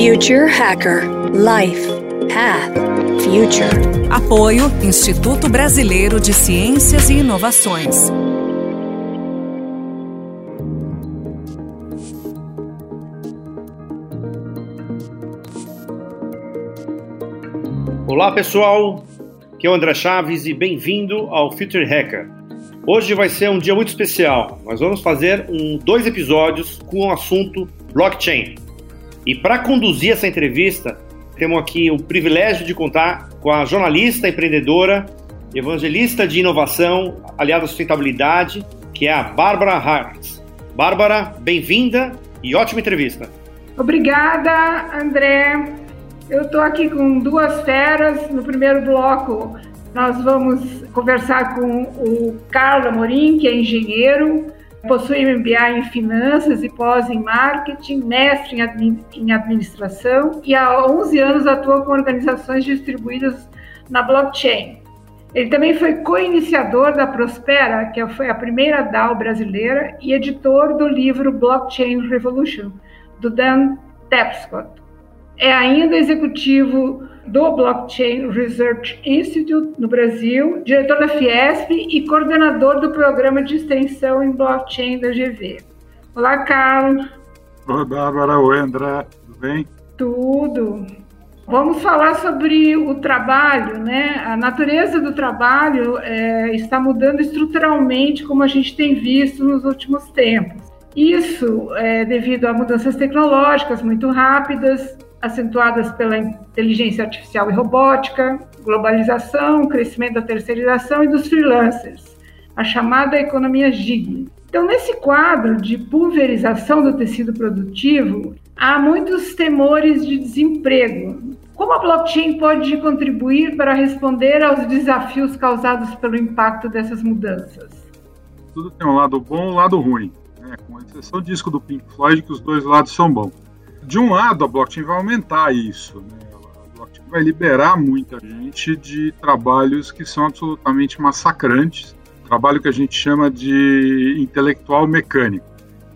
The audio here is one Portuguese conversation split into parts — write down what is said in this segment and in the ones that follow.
Future Hacker Life Path Future. Apoio Instituto Brasileiro de Ciências e Inovações. Olá pessoal, aqui é o André Chaves e bem-vindo ao Future Hacker. Hoje vai ser um dia muito especial. Nós vamos fazer um, dois episódios com o assunto blockchain. E para conduzir essa entrevista, temos aqui o privilégio de contar com a jornalista, empreendedora, evangelista de inovação, aliada à sustentabilidade, que é a Bárbara Hartz. Bárbara, bem-vinda e ótima entrevista. Obrigada, André. Eu estou aqui com duas feras. No primeiro bloco, nós vamos conversar com o Carlos Amorim, que é engenheiro, possui MBA em finanças e pós em marketing, mestre em administração e há 11 anos atua com organizações distribuídas na blockchain. Ele também foi co-iniciador da Prospera, que foi a primeira DAO brasileira, e editor do livro Blockchain Revolution, do Dan Tapscott é ainda executivo do Blockchain Research Institute no Brasil, diretor da Fiesp e coordenador do programa de extensão em blockchain da GV. Olá, Carlos. Oi, Bárbara. Oi, André. Tudo bem? Tudo. Vamos falar sobre o trabalho, né? A natureza do trabalho é, está mudando estruturalmente, como a gente tem visto nos últimos tempos. Isso é devido a mudanças tecnológicas muito rápidas, acentuadas pela inteligência artificial e robótica, globalização, crescimento da terceirização e dos freelancers, a chamada economia gig. Então, nesse quadro de pulverização do tecido produtivo, há muitos temores de desemprego. Como a blockchain pode contribuir para responder aos desafios causados pelo impacto dessas mudanças? Tudo tem um lado bom e um lado ruim, né? com exceção do disco do Pink Floyd, que os dois lados são bons de um lado, a blockchain vai aumentar isso. Né? A blockchain vai liberar muita gente de trabalhos que são absolutamente massacrantes. Trabalho que a gente chama de intelectual mecânico.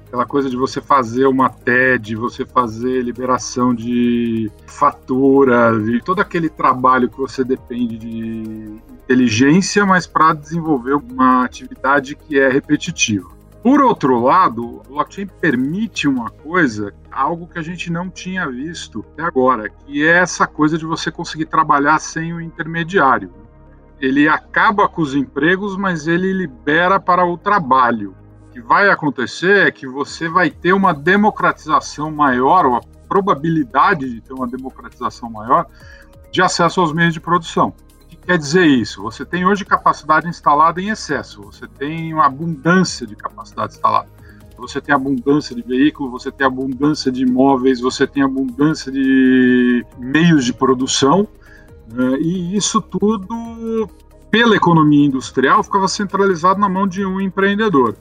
Aquela coisa de você fazer uma TED, você fazer liberação de fatura, e todo aquele trabalho que você depende de inteligência, mas para desenvolver uma atividade que é repetitiva. Por outro lado, o blockchain permite uma coisa, algo que a gente não tinha visto até agora, que é essa coisa de você conseguir trabalhar sem o intermediário. Ele acaba com os empregos, mas ele libera para o trabalho. O que vai acontecer é que você vai ter uma democratização maior, ou a probabilidade de ter uma democratização maior de acesso aos meios de produção quer dizer isso? Você tem hoje capacidade instalada em excesso, você tem uma abundância de capacidade instalada. Você tem abundância de veículos, você tem abundância de imóveis, você tem abundância de meios de produção, né? e isso tudo, pela economia industrial, ficava centralizado na mão de um empreendedor.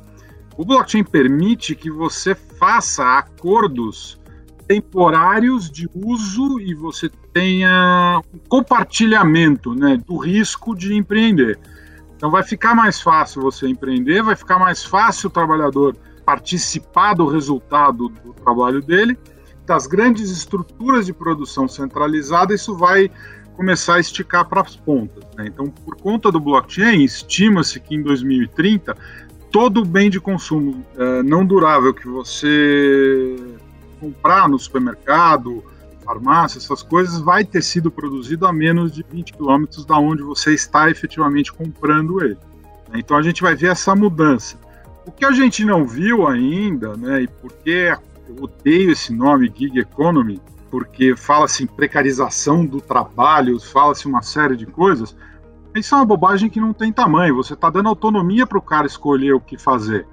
O blockchain permite que você faça acordos temporários de uso e você tenha um compartilhamento né, do risco de empreender. Então vai ficar mais fácil você empreender, vai ficar mais fácil o trabalhador participar do resultado do trabalho dele. Das grandes estruturas de produção centralizada, isso vai começar a esticar para as pontas. Né? Então, por conta do blockchain, estima-se que em 2030 todo o bem de consumo é, não durável que você comprar no supermercado, farmácia, essas coisas, vai ter sido produzido a menos de 20 quilômetros da onde você está efetivamente comprando ele. Então a gente vai ver essa mudança. O que a gente não viu ainda, né, e porque eu odeio esse nome gig economy, porque fala-se em precarização do trabalho, fala-se uma série de coisas, isso é uma bobagem que não tem tamanho. Você está dando autonomia para o cara escolher o que fazer.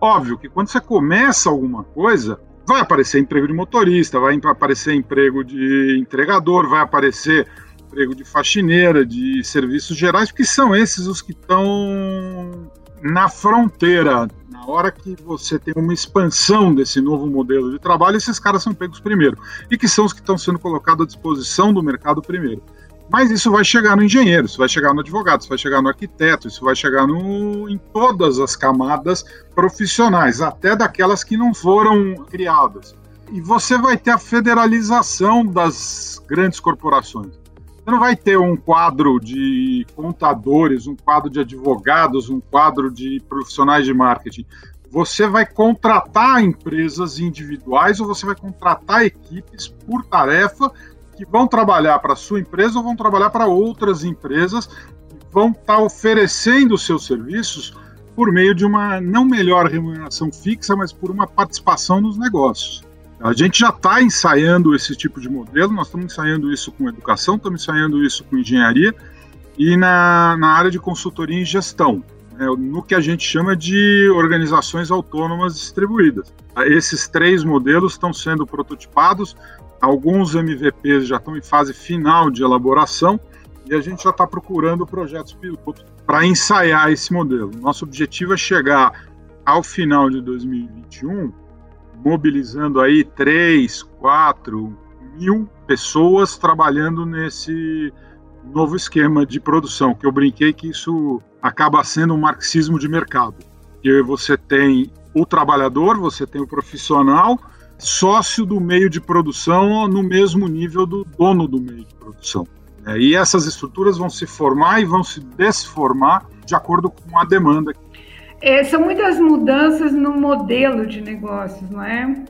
Óbvio que quando você começa alguma coisa, vai aparecer emprego de motorista, vai aparecer emprego de entregador, vai aparecer emprego de faxineira, de serviços gerais, porque são esses os que estão na fronteira. Na hora que você tem uma expansão desse novo modelo de trabalho, esses caras são pegos primeiro e que são os que estão sendo colocados à disposição do mercado primeiro. Mas isso vai chegar no engenheiro, isso vai chegar no advogado, isso vai chegar no arquiteto, isso vai chegar no, em todas as camadas profissionais, até daquelas que não foram criadas. E você vai ter a federalização das grandes corporações. Você não vai ter um quadro de contadores, um quadro de advogados, um quadro de profissionais de marketing. Você vai contratar empresas individuais ou você vai contratar equipes por tarefa que vão trabalhar para sua empresa ou vão trabalhar para outras empresas vão estar tá oferecendo seus serviços por meio de uma não melhor remuneração fixa, mas por uma participação nos negócios. A gente já está ensaiando esse tipo de modelo, nós estamos ensaiando isso com educação, estamos ensaiando isso com engenharia e na, na área de consultoria em gestão, né, no que a gente chama de organizações autônomas distribuídas. Esses três modelos estão sendo prototipados, alguns MVPs já estão em fase final de elaboração e a gente já está procurando projetos pilotos para ensaiar esse modelo. Nosso objetivo é chegar ao final de 2021 mobilizando aí 3, 4 mil pessoas trabalhando nesse novo esquema de produção, que eu brinquei que isso acaba sendo um marxismo de mercado. Que você tem o trabalhador, você tem o profissional, sócio do meio de produção no mesmo nível do dono do meio de produção. É, e essas estruturas vão se formar e vão se desformar de acordo com a demanda. É, são muitas mudanças no modelo de negócios, não é?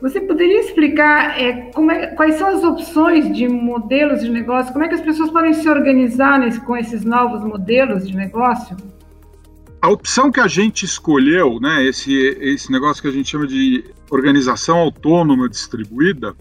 Você poderia explicar é, é, quais são as opções de modelos de negócio? Como é que as pessoas podem se organizar nesse, com esses novos modelos de negócio? A opção que a gente escolheu, né, esse, esse negócio que a gente chama de organização autônoma distribuída,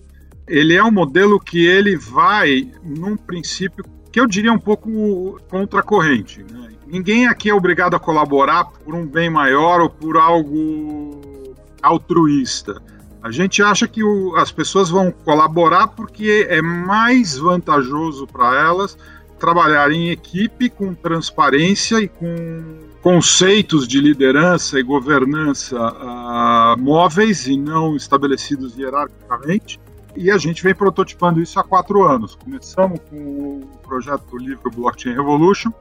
ele é um modelo que ele vai num princípio que eu diria um pouco contracorrente. Né? Ninguém aqui é obrigado a colaborar por um bem maior ou por algo altruísta. A gente acha que o, as pessoas vão colaborar porque é mais vantajoso para elas trabalhar em equipe com transparência e com conceitos de liderança e governança uh, móveis e não estabelecidos hierarquicamente e a gente vem prototipando isso há quatro anos. Começamos com o projeto do livro Blockchain Revolution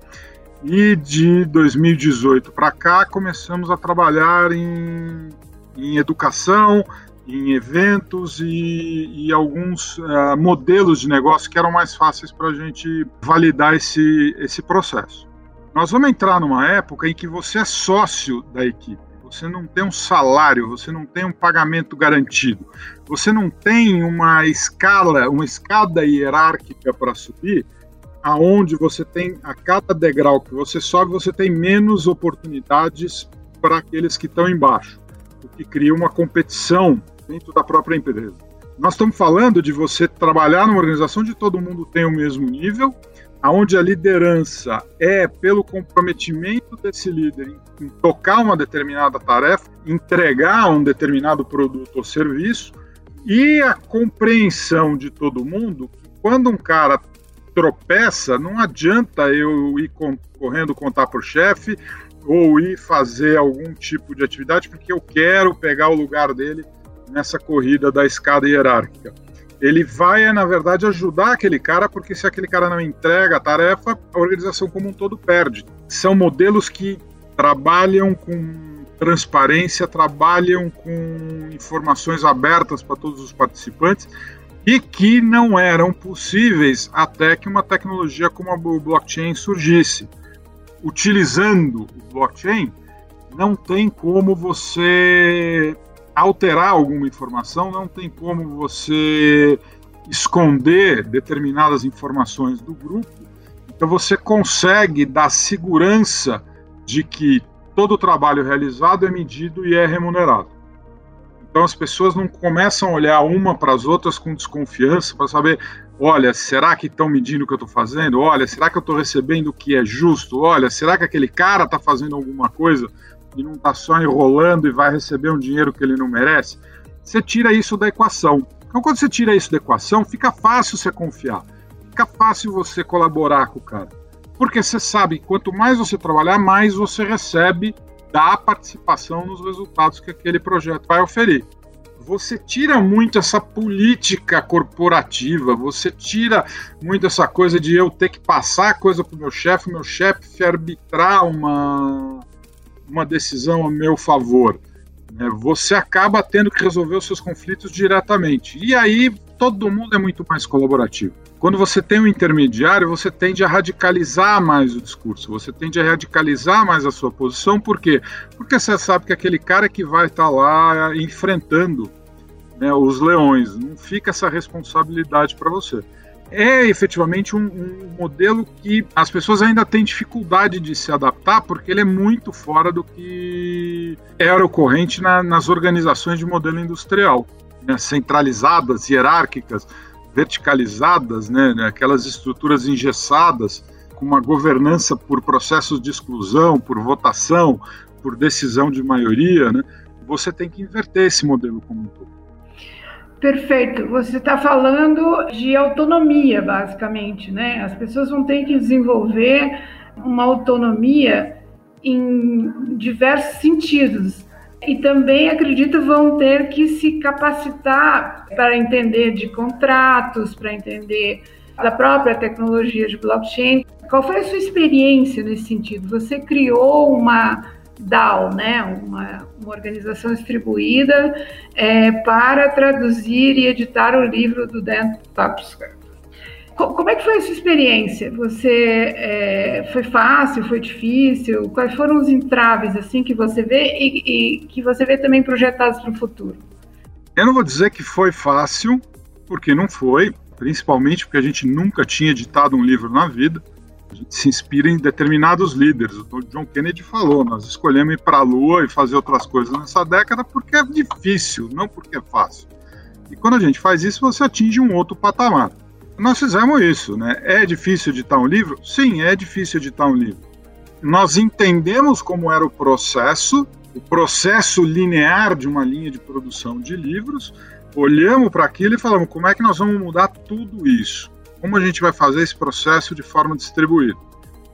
e de 2018 para cá começamos a trabalhar em, em educação, em eventos e, e alguns uh, modelos de negócio que eram mais fáceis para a gente validar esse, esse processo. Nós vamos entrar numa época em que você é sócio da equipe você não tem um salário, você não tem um pagamento garantido, você não tem uma escala, uma escada hierárquica para subir, aonde você tem a cada degrau que você sobe, você tem menos oportunidades para aqueles que estão embaixo, o que cria uma competição dentro da própria empresa. Nós estamos falando de você trabalhar numa organização onde todo mundo tem o mesmo nível, aonde a liderança é pelo comprometimento desse líder em, tocar uma determinada tarefa, entregar um determinado produto ou serviço e a compreensão de todo mundo que quando um cara tropeça, não adianta eu ir correndo contar para o chefe ou ir fazer algum tipo de atividade porque eu quero pegar o lugar dele nessa corrida da escada hierárquica ele vai, na verdade, ajudar aquele cara, porque se aquele cara não entrega a tarefa, a organização como um todo perde. São modelos que trabalham com transparência, trabalham com informações abertas para todos os participantes e que não eram possíveis até que uma tecnologia como a blockchain surgisse. Utilizando o blockchain, não tem como você alterar alguma informação, não tem como você esconder determinadas informações do grupo. Então você consegue dar segurança de que todo o trabalho realizado é medido e é remunerado. Então as pessoas não começam a olhar uma para as outras com desconfiança para saber, olha, será que estão medindo o que eu estou fazendo? Olha, será que eu estou recebendo o que é justo? Olha, será que aquele cara está fazendo alguma coisa e não está só enrolando e vai receber um dinheiro que ele não merece, você tira isso da equação. Então, quando você tira isso da equação, fica fácil você confiar, fica fácil você colaborar com o cara. Porque você sabe que quanto mais você trabalhar, mais você recebe da participação nos resultados que aquele projeto vai oferir. Você tira muito essa política corporativa, você tira muito essa coisa de eu ter que passar a coisa para o meu chefe, meu chefe arbitrar uma, uma decisão a meu favor. né, você acaba tendo que resolver os seus conflitos diretamente. E aí todo mundo é muito mais colaborativo. Quando você tem um intermediário, você tende a radicalizar mais o discurso, você tende a radicalizar mais a sua posição, por quê? Porque você sabe que aquele cara que vai estar tá lá enfrentando né, os leões, não fica essa responsabilidade para você é efetivamente um, um, modelo que as pessoas ainda têm dificuldade de se adaptar, porque ele é muito fora do que era ocorrente na, nas organizações de modelo industrial, né, centralizadas, hierárquicas, verticalizadas, né, né aquelas estruturas engessadas, com uma governança por processos de exclusão, por votação, por decisão de maioria. Né, você tem que inverter esse modelo como um todo. Perfeito. Você está falando de autonomia, basicamente, né? As pessoas vão ter que desenvolver uma autonomia em diversos sentidos. E também, acredito, vão ter que se capacitar para entender de contratos, para entender da própria tecnologia de blockchain. Qual foi a sua experiência nesse sentido? Você criou uma DAO, né, uma, uma organização distribuída é, para traduzir e editar o livro do Dan Topsker. Como é que foi essa experiência? Você é, foi fácil, foi difícil? Quais foram os entraves assim que você vê e, e que você vê também projetados para o futuro? Eu não vou dizer que foi fácil, porque não foi, principalmente porque a gente nunca tinha editado um livro na vida. A gente se inspira em determinados líderes. O John Kennedy falou: nós escolhemos ir para a Lua e fazer outras coisas nessa década porque é difícil, não porque é fácil. E quando a gente faz isso, você atinge um outro patamar. Nós fizemos isso, né? É difícil editar um livro? Sim, é difícil editar um livro. Nós entendemos como era o processo, o processo linear de uma linha de produção de livros, olhamos para aquilo e falamos como é que nós vamos mudar tudo isso como a gente vai fazer esse processo de forma distribuída.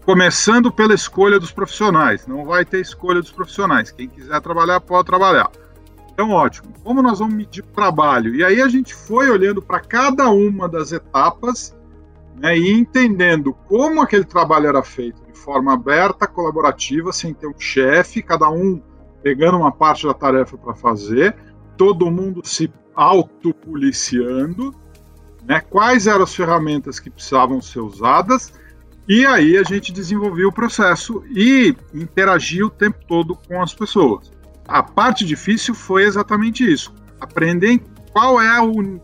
Começando pela escolha dos profissionais, não vai ter escolha dos profissionais. Quem quiser trabalhar, pode trabalhar. Então, ótimo. Como nós vamos medir trabalho? E aí a gente foi olhando para cada uma das etapas né, e entendendo como aquele trabalho era feito de forma aberta, colaborativa, sem ter um chefe, cada um pegando uma parte da tarefa para fazer, todo mundo se autopoliciando né, quais eram as ferramentas que precisavam ser usadas, e aí a gente desenvolveu o processo e interagia o tempo todo com as pessoas. A parte difícil foi exatamente isso: aprender qual é o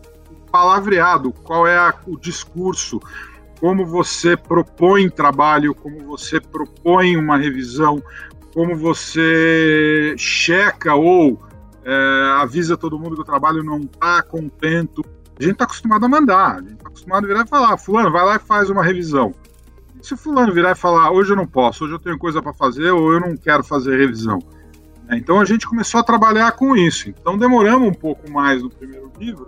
palavreado, qual é a, o discurso, como você propõe trabalho, como você propõe uma revisão, como você checa ou é, avisa todo mundo que o trabalho não está contento a gente está acostumado a mandar, a gente está acostumado a virar e falar, fulano, vai lá e faz uma revisão. Se o fulano virar e falar, hoje eu não posso, hoje eu tenho coisa para fazer ou eu não quero fazer revisão. É, então a gente começou a trabalhar com isso. Então demoramos um pouco mais no primeiro livro.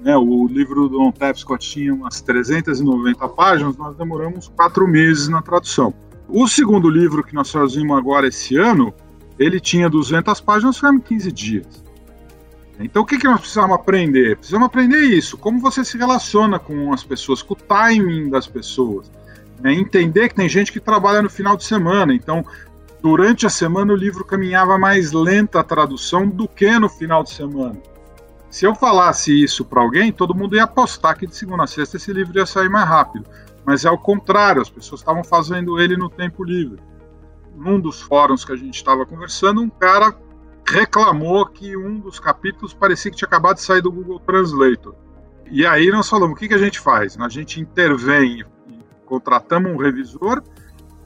Né, o livro do Don Scott tinha umas 390 páginas, nós demoramos quatro meses na tradução. O segundo livro que nós traduzimos agora esse ano, ele tinha 200 páginas, foi em 15 dias. Então o que, que nós precisamos aprender? Precisamos aprender isso, como você se relaciona com as pessoas, com o timing das pessoas. Né? Entender que tem gente que trabalha no final de semana, então durante a semana o livro caminhava mais lenta a tradução do que no final de semana. Se eu falasse isso para alguém, todo mundo ia apostar que de segunda a sexta esse livro ia sair mais rápido. Mas é o contrário, as pessoas estavam fazendo ele no tempo livre. Num dos fóruns que a gente estava conversando, um cara reclamou que um dos capítulos parecia que tinha acabado de sair do Google Translator. E aí nós falamos, o que, que a gente faz? A gente intervém, contratamos um revisor,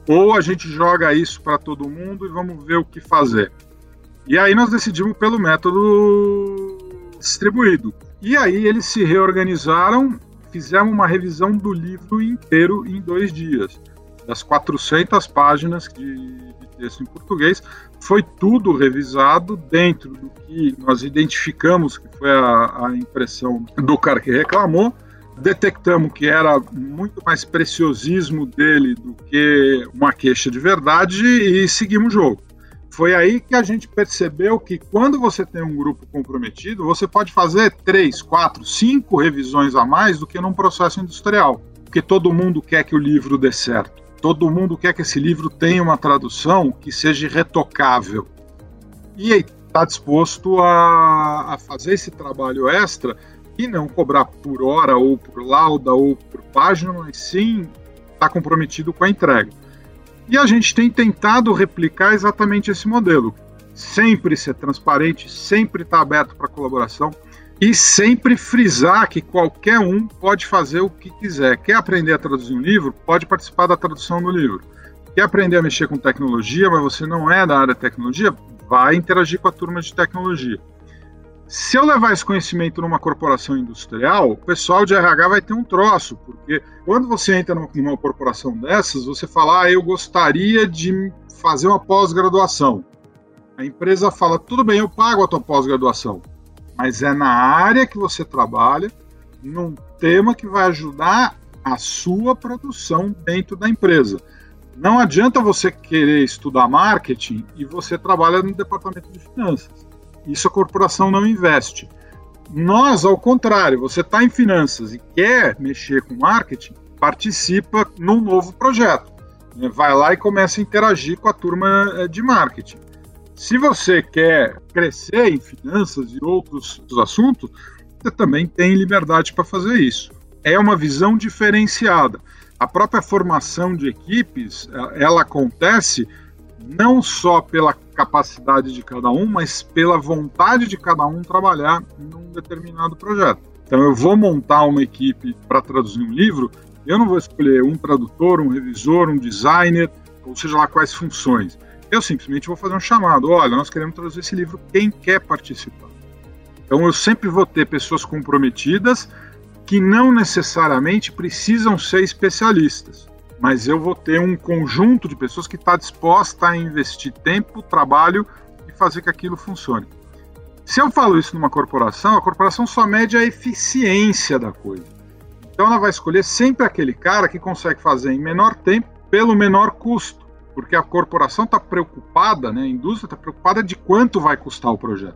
ou a gente joga isso para todo mundo e vamos ver o que fazer. E aí nós decidimos pelo método distribuído. E aí eles se reorganizaram, fizeram uma revisão do livro inteiro em dois dias. Das 400 páginas de texto em português, foi tudo revisado dentro do que nós identificamos que foi a, a impressão do cara que reclamou. Detectamos que era muito mais preciosismo dele do que uma queixa de verdade e seguimos o jogo. Foi aí que a gente percebeu que quando você tem um grupo comprometido, você pode fazer três, quatro, cinco revisões a mais do que num processo industrial, porque todo mundo quer que o livro dê certo. Todo mundo quer que esse livro tenha uma tradução que seja retocável. E está disposto a, a fazer esse trabalho extra e não cobrar por hora ou por lauda ou por página, mas sim está comprometido com a entrega. E a gente tem tentado replicar exatamente esse modelo. Sempre ser transparente, sempre estar tá aberto para colaboração e sempre frisar que qualquer um pode fazer o que quiser. Quer aprender a traduzir um livro? Pode participar da tradução do livro. Quer aprender a mexer com tecnologia, mas você não é da área de tecnologia? Vai interagir com a turma de tecnologia. Se eu levar esse conhecimento numa corporação industrial, o pessoal de RH vai ter um troço, porque quando você entra numa corporação dessas, você fala, ah, eu gostaria de fazer uma pós-graduação. A empresa fala, tudo bem, eu pago a tua pós-graduação mas é na área que você trabalha, num tema que vai ajudar a sua produção dentro da empresa. Não adianta você querer estudar marketing e você trabalha no departamento de finanças. Isso a corporação não investe. Nós, ao contrário, você está em finanças e quer mexer com marketing, participa num novo projeto. Vai lá e começa a interagir com a turma eh, de marketing. Se você quer crescer em finanças e outros assuntos, você também tem liberdade para fazer isso. É uma visão diferenciada. A própria formação de equipes, ela acontece não só pela capacidade de cada um, mas pela vontade de cada um trabalhar num determinado projeto. Então, eu vou montar uma equipe para traduzir um livro, eu não vou escolher um tradutor, um revisor, um designer, ou seja lá quais funções eu simplesmente vou fazer um chamado. Olha, nós queremos trazer esse livro. Quem quer participar? Então eu sempre vou ter pessoas comprometidas que não necessariamente precisam ser especialistas, mas eu vou ter um conjunto de pessoas que está disposta a investir tempo, trabalho e fazer que aquilo funcione. Se eu falo isso numa corporação, a corporação só mede a eficiência da coisa. Então ela vai escolher sempre aquele cara que consegue fazer em menor tempo pelo menor custo porque a corporação está preocupada, né, a indústria está preocupada de quanto vai custar o projeto.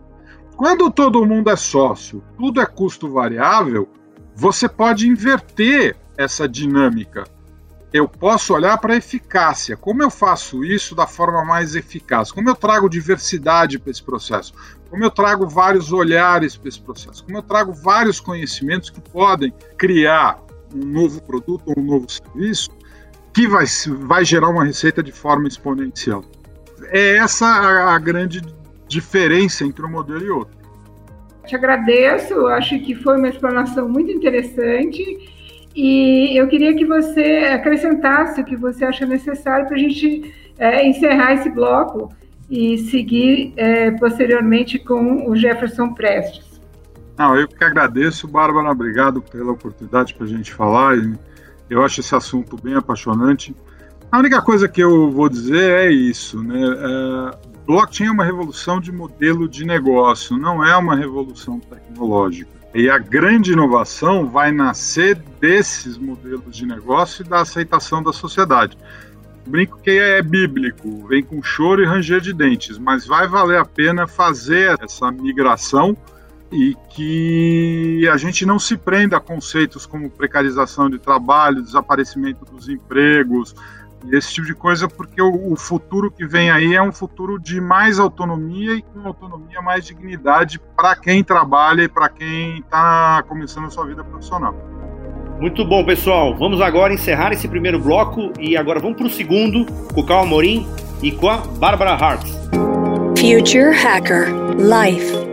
Quando todo mundo é sócio, tudo é custo variável, você pode inverter essa dinâmica. Eu posso olhar para a eficácia. Como eu faço isso da forma mais eficaz? Como eu trago diversidade para esse processo? Como eu trago vários olhares para esse processo? Como eu trago vários conhecimentos que podem criar um novo produto ou um novo serviço que vai, vai gerar uma receita de forma exponencial. É essa a, a grande diferença entre um modelo e outro. Te agradeço, acho que foi uma explanação muito interessante e eu queria que você acrescentasse o que você acha necessário para a gente é, encerrar esse bloco e seguir é, posteriormente com o Jefferson Prestes. Não, eu que agradeço, Bárbara, obrigado pela oportunidade para a gente falar. E eu acho esse assunto bem apaixonante. A única coisa que eu vou dizer é isso, né? É, blockchain é uma revolução de modelo de negócio, não é uma revolução tecnológica. E a grande inovação vai nascer desses modelos de negócio e da aceitação da sociedade. Brinco que é bíblico, vem com choro e ranger de dentes, mas vai valer a pena fazer essa migração e que a gente não se prenda a conceitos como precarização de trabalho, desaparecimento dos empregos, esse tipo de coisa, porque o, futuro que vem aí é um futuro de mais autonomia e com autonomia mais dignidade para quem trabalha e para quem está começando a sua vida profissional. Muito bom, pessoal. Vamos agora encerrar esse primeiro bloco e agora vamos para o segundo com o Carl Amorim e com a Bárbara Hart. Future Hacker Life